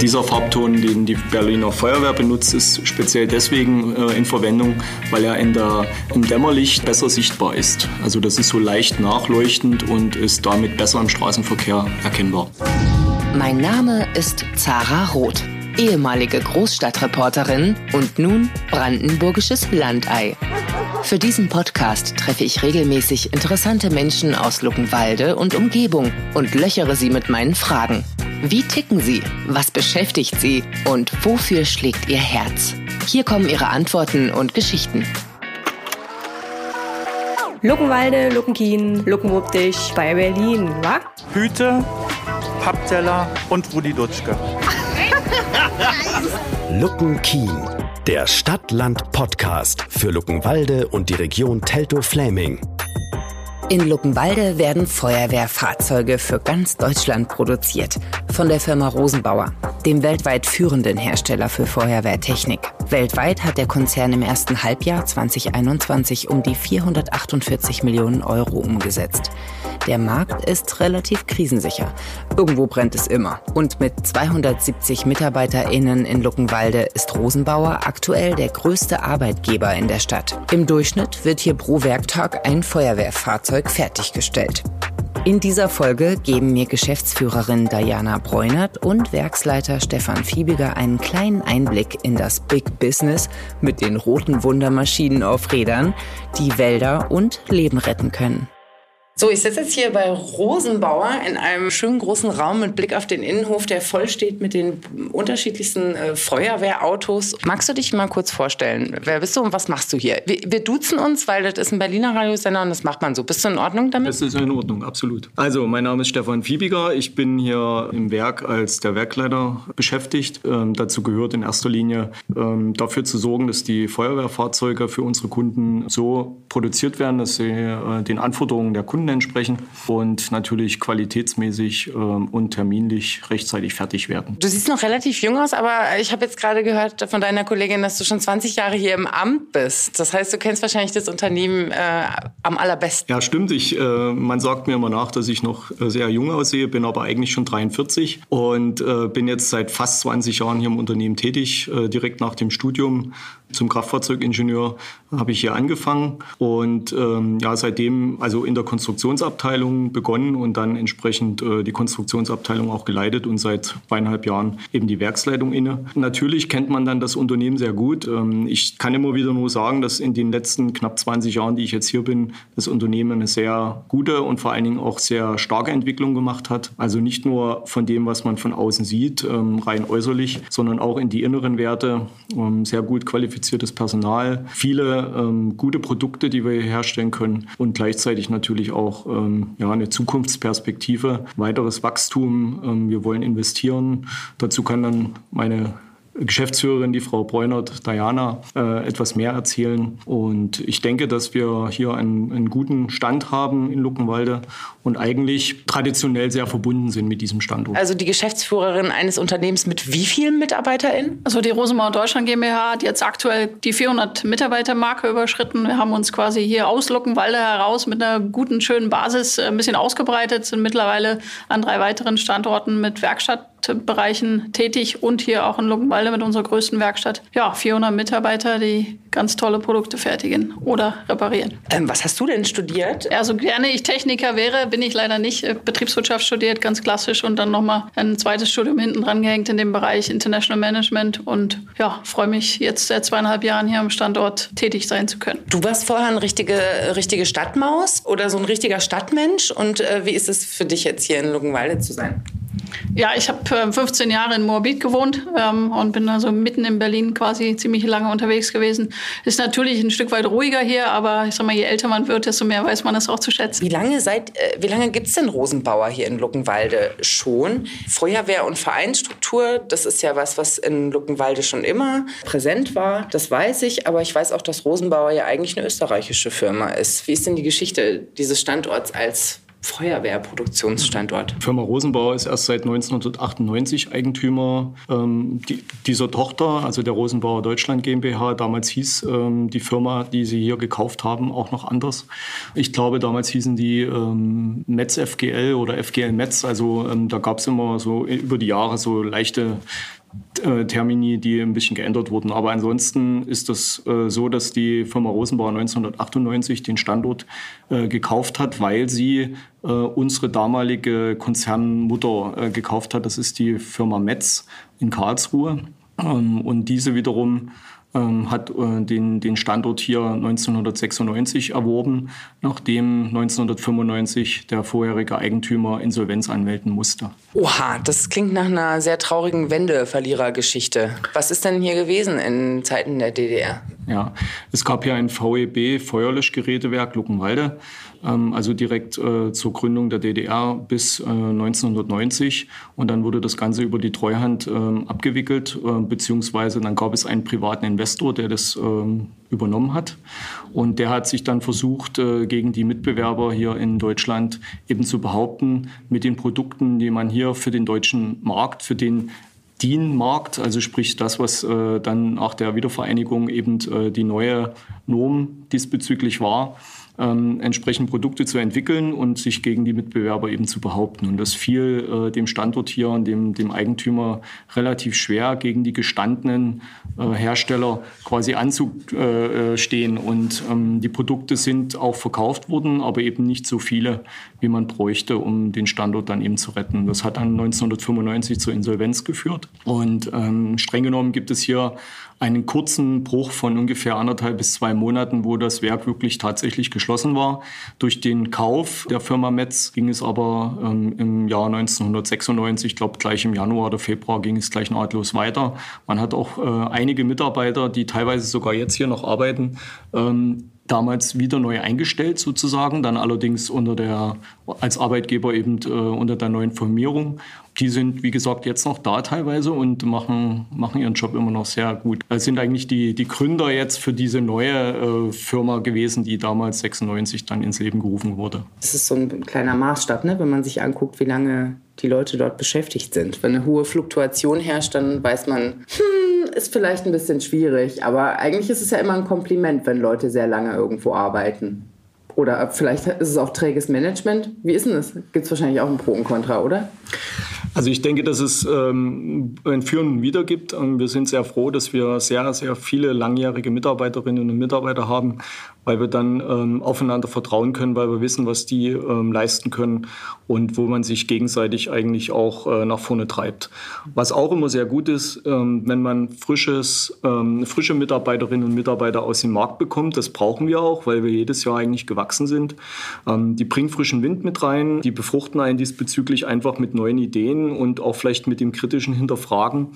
Dieser Farbton, den die Berliner Feuerwehr benutzt, ist speziell deswegen äh, in Verwendung, weil er in der, im Dämmerlicht besser sichtbar ist. Also das ist so leicht nachleuchtend und ist damit besser im Straßenverkehr erkennbar. Mein Name ist Zara Roth, ehemalige Großstadtreporterin und nun brandenburgisches Landei. Für diesen Podcast treffe ich regelmäßig interessante Menschen aus Luckenwalde und Umgebung und löchere sie mit meinen Fragen. Wie ticken sie? Was beschäftigt sie? Und wofür schlägt ihr Herz? Hier kommen ihre Antworten und Geschichten. Luckenwalde, Luckenkien, Luckenwuppdich bei Berlin, wa? Hüte, Pappteller und Rudi Dutschke. Luckenkien, der Stadt-Land-Podcast für Luckenwalde und die Region Teltow-Fläming. In Luckenwalde werden Feuerwehrfahrzeuge für ganz Deutschland produziert. Von der Firma Rosenbauer, dem weltweit führenden Hersteller für Feuerwehrtechnik. Weltweit hat der Konzern im ersten Halbjahr 2021 um die 448 Millionen Euro umgesetzt. Der Markt ist relativ krisensicher. Irgendwo brennt es immer. Und mit 270 MitarbeiterInnen in Luckenwalde ist Rosenbauer aktuell der größte Arbeitgeber in der Stadt. Im Durchschnitt wird hier pro Werktag ein Feuerwehrfahrzeug fertiggestellt. In dieser Folge geben mir Geschäftsführerin Diana Bräunert und Werksleiter Stefan Fiebiger einen kleinen Einblick in das Big Business mit den roten Wundermaschinen auf Rädern, die Wälder und Leben retten können. So, ich sitze jetzt hier bei Rosenbauer in einem schönen großen Raum mit Blick auf den Innenhof, der voll steht mit den unterschiedlichsten äh, Feuerwehrautos. Magst du dich mal kurz vorstellen? Wer bist du und was machst du hier? Wir, wir, duzen uns, weil das ist ein Berliner Radiosender und das macht man so. Bist du in Ordnung damit? Das ist in Ordnung, absolut. Also, mein Name ist Stefan Fiebiger. Ich bin hier im Werk als der Werkleiter beschäftigt. Ähm, dazu gehört in erster Linie ähm, dafür zu sorgen, dass die Feuerwehrfahrzeuge für unsere Kunden so produziert werden, dass sie äh, den Anforderungen der Kunden entsprechen und natürlich qualitätsmäßig äh, und terminlich rechtzeitig fertig werden. Du siehst noch relativ jung aus, aber ich habe jetzt gerade gehört von deiner Kollegin, dass du schon 20 Jahre hier im Amt bist. Das heißt, du kennst wahrscheinlich das Unternehmen äh, am allerbesten. Ja, stimmt. Ich, äh, man sagt mir immer nach, dass ich noch äh, sehr jung aussehe, bin aber eigentlich schon 43 und äh, bin jetzt seit fast 20 Jahren hier im Unternehmen tätig, äh, direkt nach dem Studium zum Kraftfahrzeugingenieur habe ich hier angefangen und ähm, ja seitdem also in der Konstruktionsabteilung begonnen und dann entsprechend äh, die Konstruktionsabteilung auch geleitet und seit zweieinhalb Jahren eben die Werksleitung inne. Natürlich kennt man dann das Unternehmen sehr gut. Ähm, ich kann immer wieder nur sagen, dass in den letzten knapp 20 Jahren, die ich jetzt hier bin, das Unternehmen eine sehr gute und vor allen Dingen auch sehr starke Entwicklung gemacht hat. Also nicht nur von dem, was man von außen sieht, ähm, rein äußerlich, sondern auch in die inneren Werte, ähm, sehr gut qualifiziertes Personal, viele ähm, gute Produkte, die wir hier herstellen können und gleichzeitig natürlich auch ähm, ja, eine Zukunftsperspektive, weiteres Wachstum. Ähm, wir wollen investieren. Dazu kann dann meine Geschäftsführerin, die Frau Bräunert, Diana, äh, etwas mehr erzählen. Und ich denke, dass wir hier einen, einen, guten Stand haben in Luckenwalde und eigentlich traditionell sehr verbunden sind mit diesem Standort. Also die Geschäftsführerin eines Unternehmens mit wie vielen MitarbeiterInnen? Also die Rosenbauer Deutschland GmbH hat jetzt aktuell die 400 Mitarbeiter-Marke überschritten. Wir haben uns quasi hier aus Luckenwalde heraus mit einer guten, schönen Basis äh, ein bisschen ausgebreitet, sind mittlerweile an drei weiteren Standorten mit Werkstatt Bereichen tätig und hier auch in Luckenwalde mit unserer größten Werkstatt. Ja, 400 Mitarbeiter, die ganz tolle Produkte fertigen oder reparieren. Ähm, was hast du denn studiert? Also gerne ich Techniker wäre, bin ich leider nicht. Äh, Betriebswirtschaft studiert, ganz klassisch und dann nochmal ein zweites Studium hinten dran gehängt in dem Bereich International Management und ja, freue mich jetzt seit zweieinhalb Jahren hier am Standort tätig sein zu können. Du warst vorher eine richtige, richtige Stadtmaus oder so ein richtiger Stadtmensch und äh, wie ist es für dich jetzt hier in Luckenwalde zu sein? Ja, ich habe äh, 15 Jahre in Moabit gewohnt ähm, und bin also mitten in Berlin quasi ziemlich lange unterwegs gewesen. Ist natürlich ein Stück weit ruhiger hier, aber ich sag mal, je älter man wird, desto mehr weiß man das auch zu schätzen. Wie lange seit, äh, wie lange gibt's denn Rosenbauer hier in Luckenwalde schon? Feuerwehr- und Vereinsstruktur, das ist ja was, was in Luckenwalde schon immer präsent war. Das weiß ich, aber ich weiß auch, dass Rosenbauer ja eigentlich eine österreichische Firma ist. Wie ist denn die Geschichte dieses Standorts als Feuerwehrproduktionsstandort? Firma Rosenbauer ist erst seit 1998 Eigentümer ähm, die, dieser Tochter, also der Rosenbauer Deutschland GmbH. Damals hieß ähm, die Firma, die sie hier gekauft haben, auch noch anders. Ich glaube, damals hießen die ähm, Metz FGL oder FGL Metz. Also ähm, da gab es immer so über die Jahre so leichte äh, Termini, die ein bisschen geändert wurden. Aber ansonsten ist das äh, so, dass die Firma Rosenbauer 1998 den Standort äh, gekauft hat, weil sie äh, unsere damalige Konzernmutter äh, gekauft hat. Das ist die Firma Metz in Karlsruhe. Ähm, und diese wiederum ähm, hat äh, den, den Standort hier 1996 erworben, nachdem 1995 der vorherige Eigentümer Insolvenz anmelden musste. Oha, das klingt nach einer sehr traurigen Wendeverlierergeschichte. Was ist denn hier gewesen in Zeiten der DDR? Ja, es gab hier ein VEB Feuerlöschgerätewerk Luckenwalde ähm, also direkt äh, zur Gründung der DDR bis 1990. Äh, und dann wurde das Ganze über die Treuhand ähm, abgewickelt, äh, beziehungsweise dann gab es einen privaten Investor, der das ähm, übernommen hat. Und der hat sich dann versucht, gegen die Mitbewerber hier in Deutschland eben zu behaupten, mit den Produkten, die man hier für den deutschen Markt, für den DIN-Markt, also sprich das, was äh, dann nach der Wiedervereinigung eben äh, die neue Norm diesbezüglich war, ähm, entsprechend Produkte zu entwickeln und sich gegen die Mitbewerber eben zu behaupten. Und das fiel äh, dem Standort hier und dem, dem Eigentümer relativ schwer, gegen die gestandenen äh, Hersteller quasi anzustehen. Und ähm, die Produkte sind auch verkauft worden, aber eben nicht so viele, wie man bräuchte, um den Standort dann eben zu retten. Das hat dann 1995 zur Insolvenz geführt. Und ähm, streng genommen gibt es hier einen kurzen Bruch von ungefähr anderthalb bis zwei Monaten, wo das Werk wirklich tatsächlich geschlossen war. Durch den Kauf der Firma Metz ging es aber ähm, im Jahr 1996, ich glaube gleich im Januar oder Februar, ging es gleich nahtlos weiter. Man hat auch äh, einige Mitarbeiter, die teilweise sogar jetzt hier noch arbeiten, ähm, damals wieder neu eingestellt sozusagen, dann allerdings unter der, als Arbeitgeber eben äh, unter der neuen Formierung. Die sind, wie gesagt, jetzt noch da teilweise und machen, machen ihren Job immer noch sehr gut. Das sind eigentlich die, die Gründer jetzt für diese neue äh, Firma gewesen, die damals 96 dann ins Leben gerufen wurde. Das ist so ein kleiner Maßstab, ne? wenn man sich anguckt, wie lange die Leute dort beschäftigt sind. Wenn eine hohe Fluktuation herrscht, dann weiß man, hm, ist vielleicht ein bisschen schwierig. Aber eigentlich ist es ja immer ein Kompliment, wenn Leute sehr lange irgendwo arbeiten. Oder vielleicht ist es auch träges Management. Wie ist denn das? Gibt es wahrscheinlich auch ein Pro und Contra, oder? Also ich denke, dass es ähm, ein Führen wieder gibt. Und wir sind sehr froh, dass wir sehr, sehr viele langjährige Mitarbeiterinnen und Mitarbeiter haben, weil wir dann ähm, aufeinander vertrauen können, weil wir wissen, was die ähm, leisten können und wo man sich gegenseitig eigentlich auch äh, nach vorne treibt. Was auch immer sehr gut ist, ähm, wenn man frisches, ähm, frische Mitarbeiterinnen und Mitarbeiter aus dem Markt bekommt, das brauchen wir auch, weil wir jedes Jahr eigentlich gewachsen sind. Ähm, die bringen frischen Wind mit rein, die befruchten einen diesbezüglich einfach mit neuen Ideen und auch vielleicht mit dem kritischen Hinterfragen.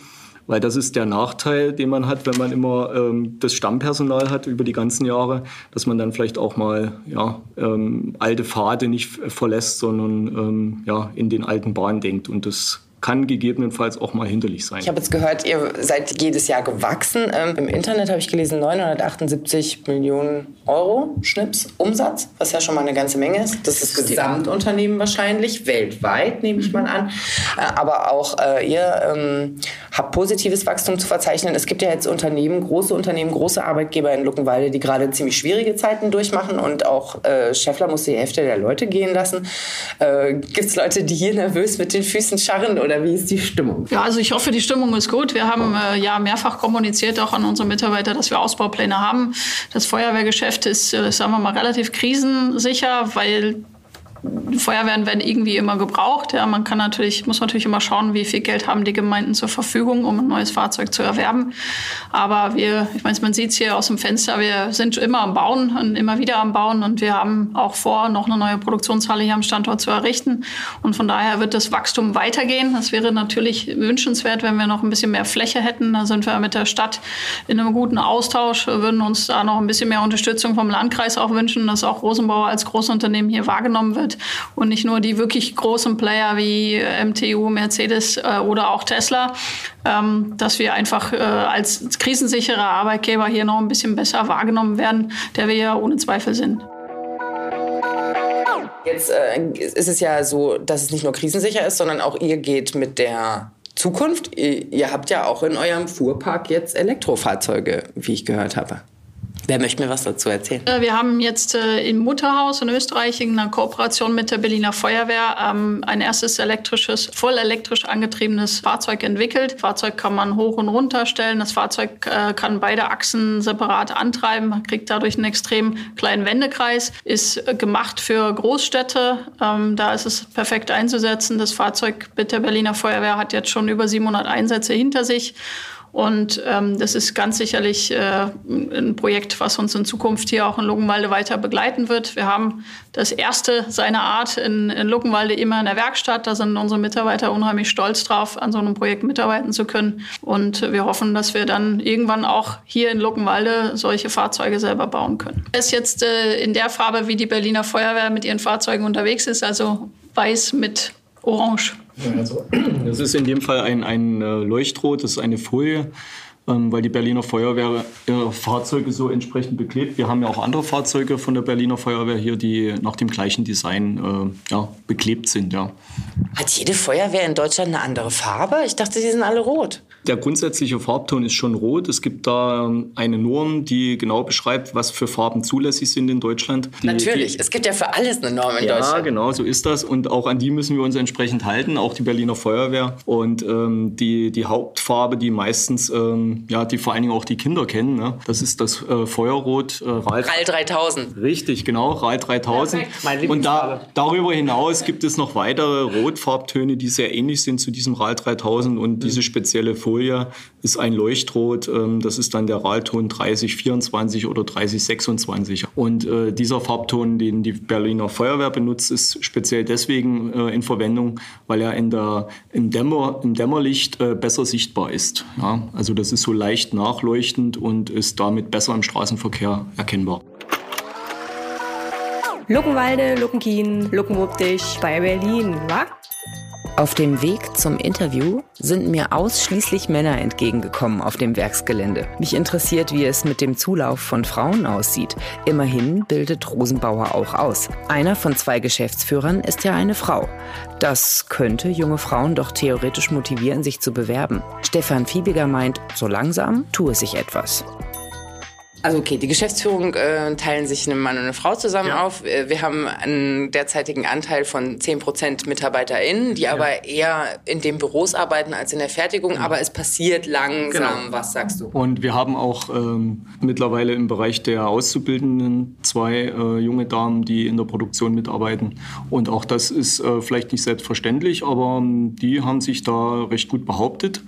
Weil das ist der Nachteil, den man hat, wenn man immer ähm, das Stammpersonal hat über die ganzen Jahre, dass man dann vielleicht auch mal ja, ähm, alte Pfade nicht verlässt, sondern ähm, ja, in den alten Bahnen denkt. Und das kann gegebenenfalls auch mal hinderlich sein. Ich habe jetzt gehört, ihr seid jedes Jahr gewachsen. Ähm, Im Internet habe ich gelesen 978 Millionen Euro Schnips Umsatz, was ja schon mal eine ganze Menge ist. Das ist das Gesamtunternehmen wahrscheinlich, weltweit nehme ich mal an. Äh, aber auch äh, ihr ähm, habt positives Wachstum zu verzeichnen. Es gibt ja jetzt Unternehmen, große Unternehmen, große Arbeitgeber in Luckenwalde, die gerade ziemlich schwierige Zeiten durchmachen und auch äh, Scheffler muss die Hälfte der Leute gehen lassen. Äh, gibt es Leute, die hier nervös mit den Füßen scharren oder oder wie ist die Stimmung? Ja, also ich hoffe, die Stimmung ist gut. Wir haben äh, ja mehrfach kommuniziert, auch an unsere Mitarbeiter, dass wir Ausbaupläne haben. Das Feuerwehrgeschäft ist, äh, sagen wir mal, relativ krisensicher, weil Feuerwehren werden irgendwie immer gebraucht. Ja, man kann natürlich, muss natürlich immer schauen, wie viel Geld haben die Gemeinden zur Verfügung, um ein neues Fahrzeug zu erwerben. Aber wir, ich meine, man sieht es hier aus dem Fenster, wir sind immer am Bauen und immer wieder am Bauen und wir haben auch vor, noch eine neue Produktionshalle hier am Standort zu errichten. Und von daher wird das Wachstum weitergehen. Das wäre natürlich wünschenswert, wenn wir noch ein bisschen mehr Fläche hätten. Da sind wir mit der Stadt in einem guten Austausch, wir würden uns da noch ein bisschen mehr Unterstützung vom Landkreis auch wünschen, dass auch Rosenbauer als Großunternehmen hier wahrgenommen wird und nicht nur die wirklich großen Player wie MTU, Mercedes äh, oder auch Tesla, ähm, dass wir einfach äh, als krisensicherer Arbeitgeber hier noch ein bisschen besser wahrgenommen werden, der wir ja ohne Zweifel sind. Jetzt äh, ist es ja so, dass es nicht nur krisensicher ist, sondern auch ihr geht mit der Zukunft. Ihr, ihr habt ja auch in eurem Fuhrpark jetzt Elektrofahrzeuge, wie ich gehört habe. Wer möchte mir was dazu erzählen? Äh, wir haben jetzt äh, im Mutterhaus in Österreich in einer Kooperation mit der Berliner Feuerwehr ähm, ein erstes elektrisches, voll elektrisch angetriebenes Fahrzeug entwickelt. Das Fahrzeug kann man hoch und runter stellen. Das Fahrzeug äh, kann beide Achsen separat antreiben, man kriegt dadurch einen extrem kleinen Wendekreis, ist gemacht für Großstädte. Ähm, da ist es perfekt einzusetzen. Das Fahrzeug mit der Berliner Feuerwehr hat jetzt schon über 700 Einsätze hinter sich. Und ähm, das ist ganz sicherlich äh, ein Projekt, was uns in Zukunft hier auch in Luckenwalde weiter begleiten wird. Wir haben das erste seiner Art in, in Luckenwalde immer in der Werkstatt. Da sind unsere Mitarbeiter unheimlich stolz drauf, an so einem Projekt mitarbeiten zu können. Und wir hoffen, dass wir dann irgendwann auch hier in Luckenwalde solche Fahrzeuge selber bauen können. Er ist jetzt äh, in der Farbe, wie die Berliner Feuerwehr mit ihren Fahrzeugen unterwegs ist, also weiß mit Orange. Also, das ist in dem Fall ein, ein äh, Leuchtrot, das ist eine Folie, weil die Berliner Feuerwehr ihre Fahrzeuge so entsprechend beklebt. Wir haben ja auch andere Fahrzeuge von der Berliner Feuerwehr hier, die nach dem gleichen Design äh, ja, beklebt sind. Ja. Hat jede Feuerwehr in Deutschland eine andere Farbe? Ich dachte, die sind alle rot. Der grundsätzliche Farbton ist schon rot. Es gibt da ähm, eine Norm, die genau beschreibt, was für Farben zulässig sind in Deutschland. Die, Natürlich, die, es gibt ja für alles eine Norm in ja, Deutschland. Ja, genau, so ist das. Und auch an die müssen wir uns entsprechend halten, auch die Berliner Feuerwehr. Und ähm, die, die Hauptfarbe, die meistens, ähm, ja, die vor allen Dingen auch die Kinder kennen, ne? das ist das äh, Feuerrot. Äh, RAL, RAL 3000. Richtig, genau, RAL 3000. Perfekt. Und da, darüber hinaus gibt es noch weitere Rotfarbtöne, die sehr ähnlich sind zu diesem RAL 3000 und mhm. diese spezielle Folie Folie ist ein Leuchtrot. Ähm, das ist dann der RAL-Ton 3024 oder 3026. Und äh, dieser Farbton, den die Berliner Feuerwehr benutzt, ist speziell deswegen äh, in Verwendung, weil er in der, im, Dämmer, im Dämmerlicht äh, besser sichtbar ist. Ja? Also das ist so leicht nachleuchtend und ist damit besser im Straßenverkehr erkennbar. Luckenwalde, Luckenkien, Luckenwuppdich bei Berlin, wa? Auf dem Weg zum Interview sind mir ausschließlich Männer entgegengekommen auf dem Werksgelände. Mich interessiert, wie es mit dem Zulauf von Frauen aussieht. Immerhin bildet Rosenbauer auch aus. Einer von zwei Geschäftsführern ist ja eine Frau. Das könnte junge Frauen doch theoretisch motivieren, sich zu bewerben. Stefan Fiebiger meint, so langsam tue sich etwas. Also okay, die Geschäftsführung äh, teilen sich ein Mann und eine Frau zusammen ja. auf. Äh, wir haben einen derzeitigen Anteil von 10 Prozent MitarbeiterInnen, die ja. aber eher in den Büros arbeiten als in der Fertigung. Ja. Aber es passiert langsam. Genau. Was sagst du? Und wir haben auch ähm, mittlerweile im Bereich der Auszubildenden zwei äh, junge Damen, die in der Produktion mitarbeiten. Und auch das ist äh, vielleicht nicht selbstverständlich, aber ähm, die haben sich da recht gut behauptet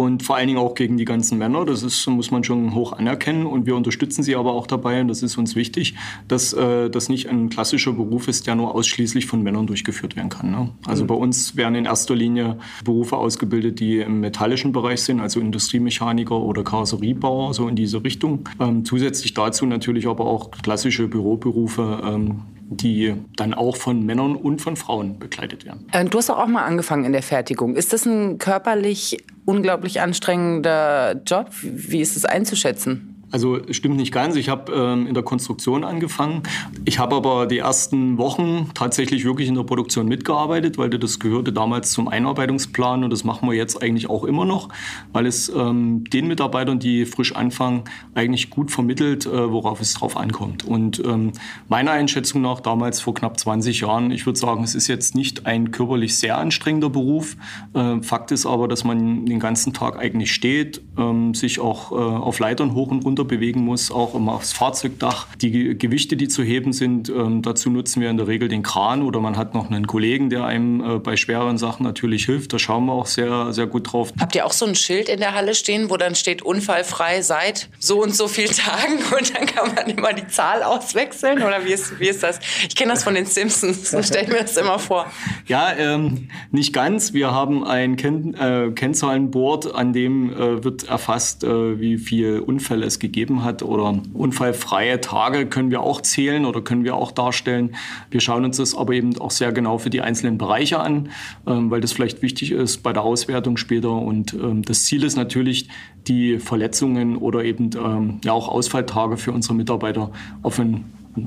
und vor allen Dingen auch gegen die ganzen Männer. Das ist, muss man schon hoch anerkennen und wir unterstützen sie aber auch dabei und das ist uns wichtig, dass äh, das nicht ein klassischer Beruf ist, der nur ausschließlich von Männern durchgeführt werden kann. Ne? Also mhm. bei uns werden in erster Linie Berufe ausgebildet, die im metallischen Bereich sind, also Industriemechaniker oder Karosseriebauer, so in diese Richtung. Ähm, zusätzlich dazu natürlich aber auch klassische Büroberufe, ähm, die dann auch von Männern und von Frauen begleitet werden. Äh, du hast auch mal angefangen in der Fertigung. Ist das ein körperlich unglaublich anstrengender Job? Wie ist es einzuschätzen? Also stimmt nicht ganz. Ich habe ähm, in der Konstruktion angefangen. Ich habe aber die ersten Wochen tatsächlich wirklich in der Produktion mitgearbeitet, weil das gehörte damals zum Einarbeitungsplan und das machen wir jetzt eigentlich auch immer noch, weil es ähm, den Mitarbeitern, die frisch anfangen, eigentlich gut vermittelt, äh, worauf es drauf ankommt. Und ähm, meiner Einschätzung nach, damals vor knapp 20 Jahren, ich würde sagen, es ist jetzt nicht ein körperlich sehr anstrengender Beruf. Äh, Fakt ist aber, dass man den ganzen Tag eigentlich steht, ähm, sich auch äh, auf Leitern hoch und runter runter bewegen muss, auch immer aufs Fahrzeugdach. Die Gewichte, die zu heben sind, ähm, dazu nutzen wir in der Regel den Kran oder man hat noch einen Kollegen, der einem äh, bei schwereren Sachen natürlich hilft. Da schauen wir auch sehr, sehr gut drauf. Habt ihr auch so ein Schild in der Halle stehen, wo dann steht unfallfrei seit so und so vielen Tagen und dann kann man immer die Zahl auswechseln oder wie ist, wie ist das? Ich kenne das von den Simpsons, so stelle ich mir das immer vor. Ja, ähm, nicht ganz. Wir haben ein Ken äh, Kennzahlenboard, an dem äh, wird erfasst, äh, wie viele Unfälle es gegeben gegeben hat. Oder unfallfreie Tage können wir auch zählen oder können wir auch darstellen. Wir schauen uns das aber eben auch sehr genau für die einzelnen Bereiche an, ähm, weil das vielleicht wichtig ist bei der Auswertung später. Und ähm, das Ziel ist natürlich, die Verletzungen oder eben ähm, ja auch Ausfalltage für unsere Mitarbeiter auf ein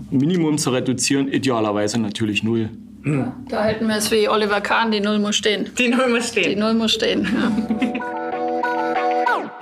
Minimum zu reduzieren, idealerweise natürlich null. Da halten wir es wie Oliver Kahn, die Null muss stehen. Die Null muss Die stehen. Null muss stehen. Ja.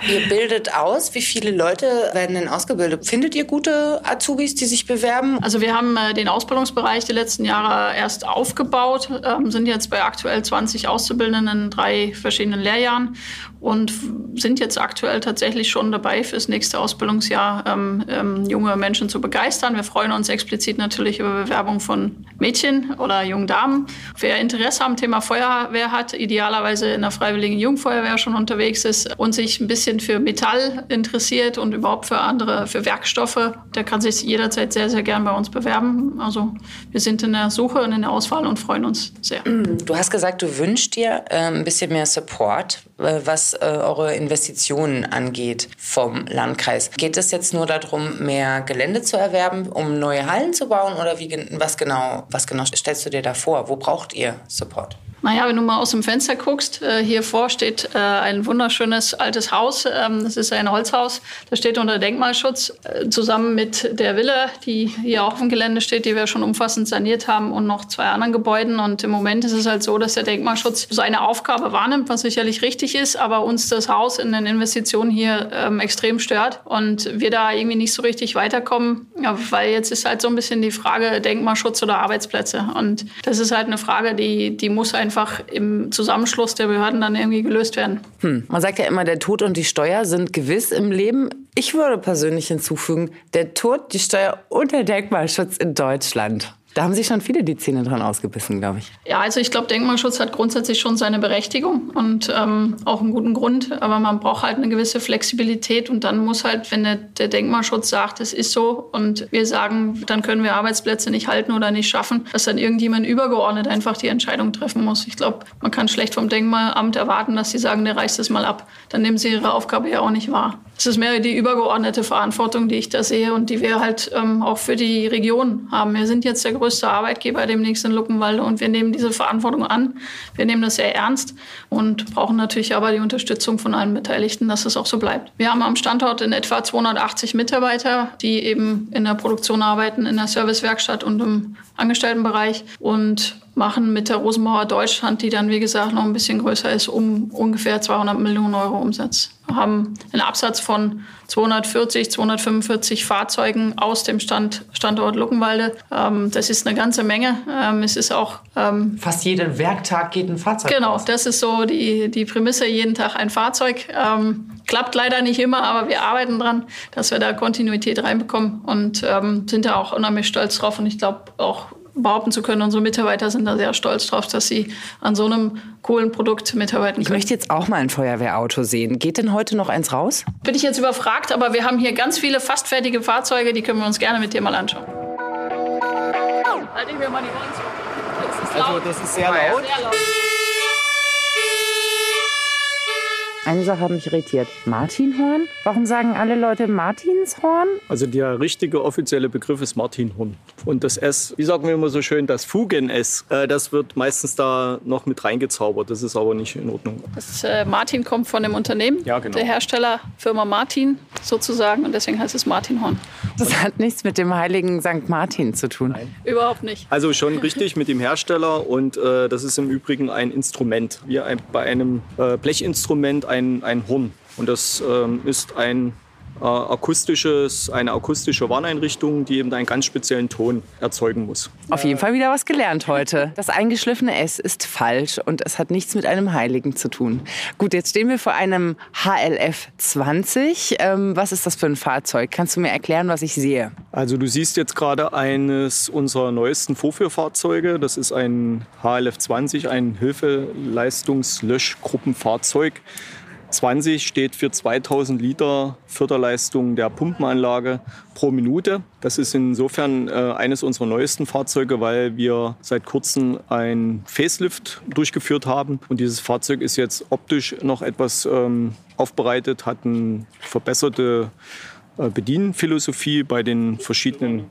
Ihr bildet aus. Wie viele Leute werden denn ausgebildet? Findet ihr gute Azubis, die sich bewerben? Also wir haben äh, den Ausbildungsbereich die letzten Jahre erst aufgebaut, ähm, sind jetzt bei aktuell 20 Auszubildenden in drei verschiedenen Lehrjahren und sind jetzt aktuell tatsächlich schon dabei, fürs nächste Ausbildungsjahr ähm, ähm, junge Menschen zu begeistern. Wir freuen uns explizit natürlich über Bewerbung von Mädchen oder jungen Damen. Wer Interesse am Thema Feuerwehr hat, idealerweise in der Freiwilligen Jugendfeuerwehr schon unterwegs ist und sich ein bisschen für Metall interessiert und überhaupt für andere, für Werkstoffe, der kann sich jederzeit sehr, sehr gern bei uns bewerben. Also wir sind in der Suche und in der Auswahl und freuen uns sehr. Du hast gesagt, du wünschst dir äh, ein bisschen mehr Support, äh, was äh, eure Investitionen angeht vom Landkreis. Geht es jetzt nur darum, mehr Gelände zu erwerben, um neue Hallen zu bauen oder wie, was, genau, was genau stellst du dir da vor? Wo braucht ihr Support? Naja, wenn du mal aus dem Fenster guckst, äh, hier vor steht äh, ein wunderschönes altes Haus. Ähm, das ist ein Holzhaus. Das steht unter Denkmalschutz äh, zusammen mit der Villa, die hier auch auf dem Gelände steht, die wir schon umfassend saniert haben und noch zwei anderen Gebäuden. Und im Moment ist es halt so, dass der Denkmalschutz seine Aufgabe wahrnimmt, was sicherlich richtig ist, aber uns das Haus in den Investitionen hier ähm, extrem stört und wir da irgendwie nicht so richtig weiterkommen, weil jetzt ist halt so ein bisschen die Frage Denkmalschutz oder Arbeitsplätze. Und das ist halt eine Frage, die, die muss einfach im Zusammenschluss der Behörden dann irgendwie gelöst werden. Hm. Man sagt ja immer, der Tod und die Steuer sind gewiss im Leben. Ich würde persönlich hinzufügen, der Tod, die Steuer und der Denkmalschutz in Deutschland. Da haben sich schon viele die Zähne dran ausgebissen, glaube ich. Ja, also ich glaube, Denkmalschutz hat grundsätzlich schon seine Berechtigung und ähm, auch einen guten Grund. Aber man braucht halt eine gewisse Flexibilität und dann muss halt, wenn der, der Denkmalschutz sagt, es ist so und wir sagen, dann können wir Arbeitsplätze nicht halten oder nicht schaffen, dass dann irgendjemand übergeordnet einfach die Entscheidung treffen muss. Ich glaube, man kann schlecht vom Denkmalamt erwarten, dass sie sagen, der reißt es mal ab. Dann nehmen sie ihre Aufgabe ja auch nicht wahr. Es ist mehr die übergeordnete Verantwortung, die ich da sehe und die wir halt ähm, auch für die Region haben. Wir sind jetzt der größte Arbeitgeber demnächst in Luckenwalde und wir nehmen diese Verantwortung an. Wir nehmen das sehr ernst und brauchen natürlich aber die Unterstützung von allen Beteiligten, dass es auch so bleibt. Wir haben am Standort in etwa 280 Mitarbeiter, die eben in der Produktion arbeiten, in der Servicewerkstatt und im Angestelltenbereich und machen mit der Rosenbauer Deutschland, die dann wie gesagt noch ein bisschen größer ist, um ungefähr 200 Millionen Euro Umsatz. Haben einen Absatz von 240, 245 Fahrzeugen aus dem Stand, Standort Luckenwalde. Ähm, das ist eine ganze Menge. Ähm, es ist auch ähm, Fast jeden Werktag geht ein Fahrzeug Genau, raus. das ist so die, die Prämisse, jeden Tag ein Fahrzeug. Ähm, klappt leider nicht immer, aber wir arbeiten dran, dass wir da Kontinuität reinbekommen und ähm, sind da auch unheimlich stolz drauf. Und ich glaube auch behaupten zu können, unsere Mitarbeiter sind da sehr stolz drauf, dass sie an so einem coolen Produkt mitarbeiten Ich können. möchte jetzt auch mal ein Feuerwehrauto sehen. Geht denn heute noch eins raus? Bin ich jetzt überfragt, aber wir haben hier ganz viele fast fertige Fahrzeuge, die können wir uns gerne mit dir mal anschauen. Halt ich mir mal die Ohren zu. Das ist laut. das ist sehr laut. Sehr laut. Eine Sache hat mich irritiert. Martinhorn? Warum sagen alle Leute Martinshorn? Also der richtige offizielle Begriff ist Martinhorn. Und das S, wie sagen wir immer so schön, das Fugen-S, äh, das wird meistens da noch mit reingezaubert. Das ist aber nicht in Ordnung. Das, äh, Martin kommt von dem Unternehmen, Ja, genau. der Hersteller Firma Martin sozusagen und deswegen heißt es Martinhorn. Das hat nichts mit dem heiligen St. Martin zu tun. Überhaupt nicht. Also schon richtig mit dem Hersteller und äh, das ist im Übrigen ein Instrument, wie ein, bei einem äh, Blechinstrument ein, ein Horn. Und das ähm, ist ein äh, akustisches, eine akustische Warneinrichtung, die eben einen ganz speziellen Ton erzeugen muss. Auf jeden Fall wieder was gelernt heute. Das eingeschliffene S ist falsch und es hat nichts mit einem Heiligen zu tun. Gut, jetzt stehen wir vor einem HLF 20. Ähm, was ist das für ein Fahrzeug? Kannst du mir erklären, was ich sehe? Also du siehst jetzt gerade eines unserer neuesten Vorführfahrzeuge. Das ist ein HLF 20, ein Hilfeleistungslöschgruppenfahrzeug. 20 steht für 2000 Liter Förderleistung der Pumpenanlage pro Minute. Das ist insofern äh, eines unserer neuesten Fahrzeuge, weil wir seit kurzem ein Facelift durchgeführt haben. Und dieses Fahrzeug ist jetzt optisch noch etwas ähm, aufbereitet, hat eine verbesserte äh, Bedienphilosophie bei den verschiedenen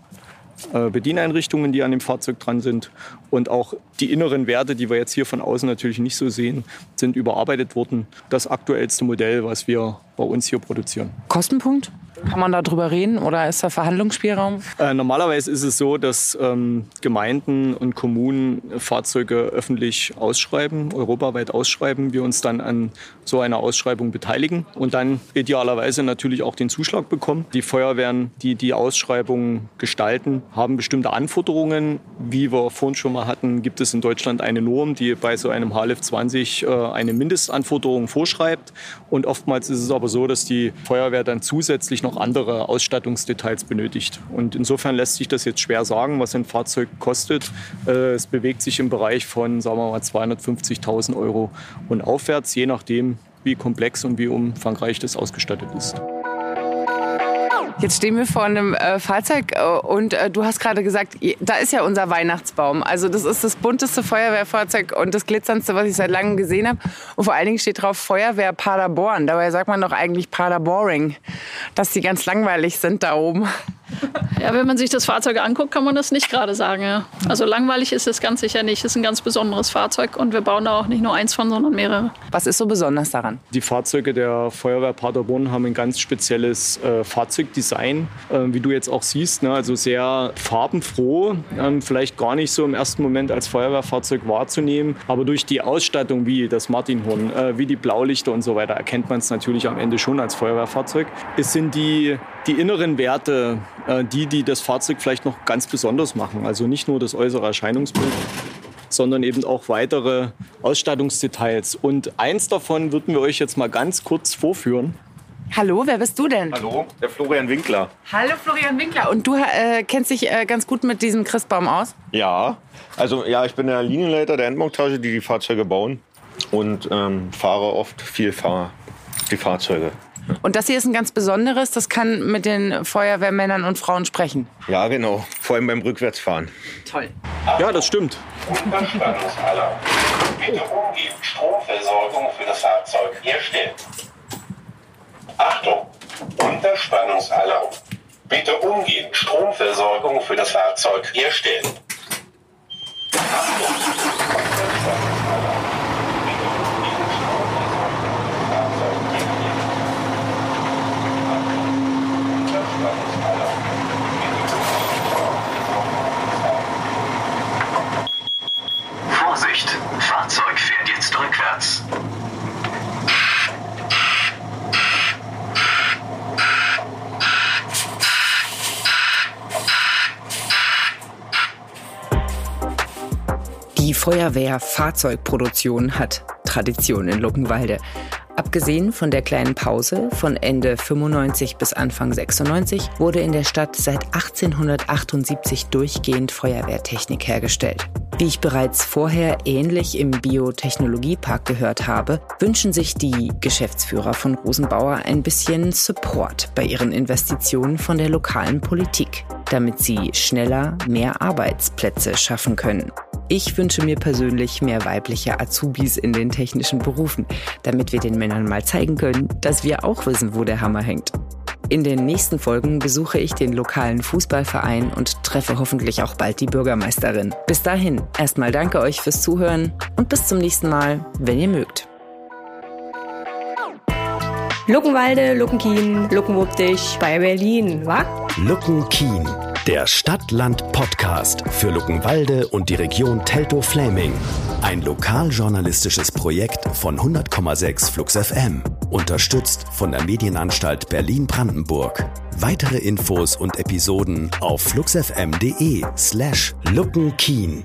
Bedieneinrichtungen, die an dem Fahrzeug dran sind. Und auch die inneren Werte, die wir jetzt hier von außen natürlich nicht so sehen, sind überarbeitet worden. Das aktuellste Modell, was wir bei uns hier produzieren. Kostenpunkt? Kann man darüber reden oder ist da Verhandlungsspielraum? Äh, normalerweise ist es so, dass ähm, Gemeinden und Kommunen Fahrzeuge öffentlich ausschreiben, europaweit ausschreiben, wir uns dann an so einer Ausschreibung beteiligen und dann idealerweise natürlich auch den Zuschlag bekommen. Die Feuerwehren, die die Ausschreibung gestalten, haben bestimmte Anforderungen. Wie wir vorhin schon mal hatten, gibt es in Deutschland eine Norm, die bei so einem HLF 20 äh, eine Mindestanforderung vorschreibt. Und oftmals ist es aber so, dass die Feuerwehr dann zusätzlich noch andere Ausstattungsdetails benötigt. Und insofern lässt sich das jetzt schwer sagen, was ein Fahrzeug kostet. Äh, es bewegt sich im Bereich von, sagen wir mal, 250.000 Euro und aufwärts, je nachdem, wie komplex und wie umfangreich das ausgestattet ist. Jetzt stehen wir vor einem äh, Fahrzeug äh, und äh, du hast gerade gesagt, da ist ja unser Weihnachtsbaum. Also das ist das bunteste Feuerwehrfahrzeug und das glitzerndste, was ich seit langem gesehen habe. Und vor allen Dingen steht drauf Feuerwehr Paderborn. Dabei sagt man doch eigentlich Paderboring, dass die ganz langweilig sind da oben. Ja, wenn man sich das Fahrzeug anguckt, kann man das nicht gerade sagen. Ja. Also langweilig ist es ganz sicher nicht. Es ist ein ganz besonderes Fahrzeug und wir bauen da auch nicht nur eins von, sondern mehrere. Was ist so besonders daran? Die Fahrzeuge der Feuerwehr Paderborn haben ein ganz spezielles äh, Fahrzeugdesign, äh, wie du jetzt auch siehst. Ne? Also sehr farbenfroh, ähm, vielleicht gar nicht so im ersten Moment als Feuerwehrfahrzeug wahrzunehmen, aber durch die Ausstattung wie das Martinhorn, äh, wie die Blaulichter und so weiter erkennt man es natürlich am Ende schon als Feuerwehrfahrzeug. Es sind die, die inneren Werte, äh, die, die das Fahrzeug vielleicht noch ganz besonders machen. Also nicht nur das äußere Erscheinungsbild, sondern eben auch weitere Ausstattungsdetails. Und eins davon würden wir euch jetzt mal ganz kurz vorführen. Hallo, wer bist du denn? Hallo, der Florian Winkler. Hallo Florian Winkler. Und du äh, kennst dich äh, ganz gut mit diesem Christbaum aus? Ja, also ja, ich bin der Linienleiter der Endmontage, die die Fahrzeuge bauen und ähm, fahre oft viel fahr die Fahrzeuge. Und das hier ist ein ganz besonderes, das kann mit den Feuerwehrmännern und Frauen sprechen. Ja, genau. Vor allem beim Rückwärtsfahren. Toll. Ja, das stimmt. Unterspannungsalarm. Bitte umgehend Stromversorgung für das Fahrzeug herstellen. Achtung! Unterspannungsalarm. Bitte umgehend Stromversorgung für das Fahrzeug herstellen. Achtung! Unterspannungsalarm. Bitte umgehend Stromversorgung für das Fahrzeug herstellen. Unterspannungsalarm. Vorsicht! Fahrzeug fährt jetzt rückwärts. Die Feuerwehr Fahrzeugproduktion hat Tradition in Luckenwalde. Abgesehen von der kleinen Pause von Ende 95 bis Anfang 96 wurde in der Stadt seit 1878 durchgehend Feuerwehrtechnik hergestellt. Wie ich bereits vorher ähnlich im Biotechnologiepark gehört habe, wünschen sich die Geschäftsführer von Rosenbauer ein bisschen Support bei ihren Investitionen von der lokalen Politik, damit sie schneller mehr Arbeitsplätze schaffen können. Ich wünsche mir persönlich mehr weibliche Azubis in den technischen Berufen, damit wir den Männern mal zeigen können, dass wir auch wissen, wo der Hammer hängt. In den nächsten Folgen besuche ich den lokalen Fußballverein und treffe hoffentlich auch bald die Bürgermeisterin. Bis dahin, erstmal danke euch fürs Zuhören und bis zum nächsten Mal, wenn ihr mögt. Luckenwalde, Luckenkien, Luckenwuppdich bei Berlin, wa? Luckenkien, der Stadt-Land-Podcast für Luckenwalde und die Region Teltow-Fläming. Ein lokaljournalistisches Projekt von 100,6 Flux FM. Unterstützt von der Medienanstalt Berlin-Brandenburg. Weitere Infos und Episoden auf fluxfm.de slash luckenkien.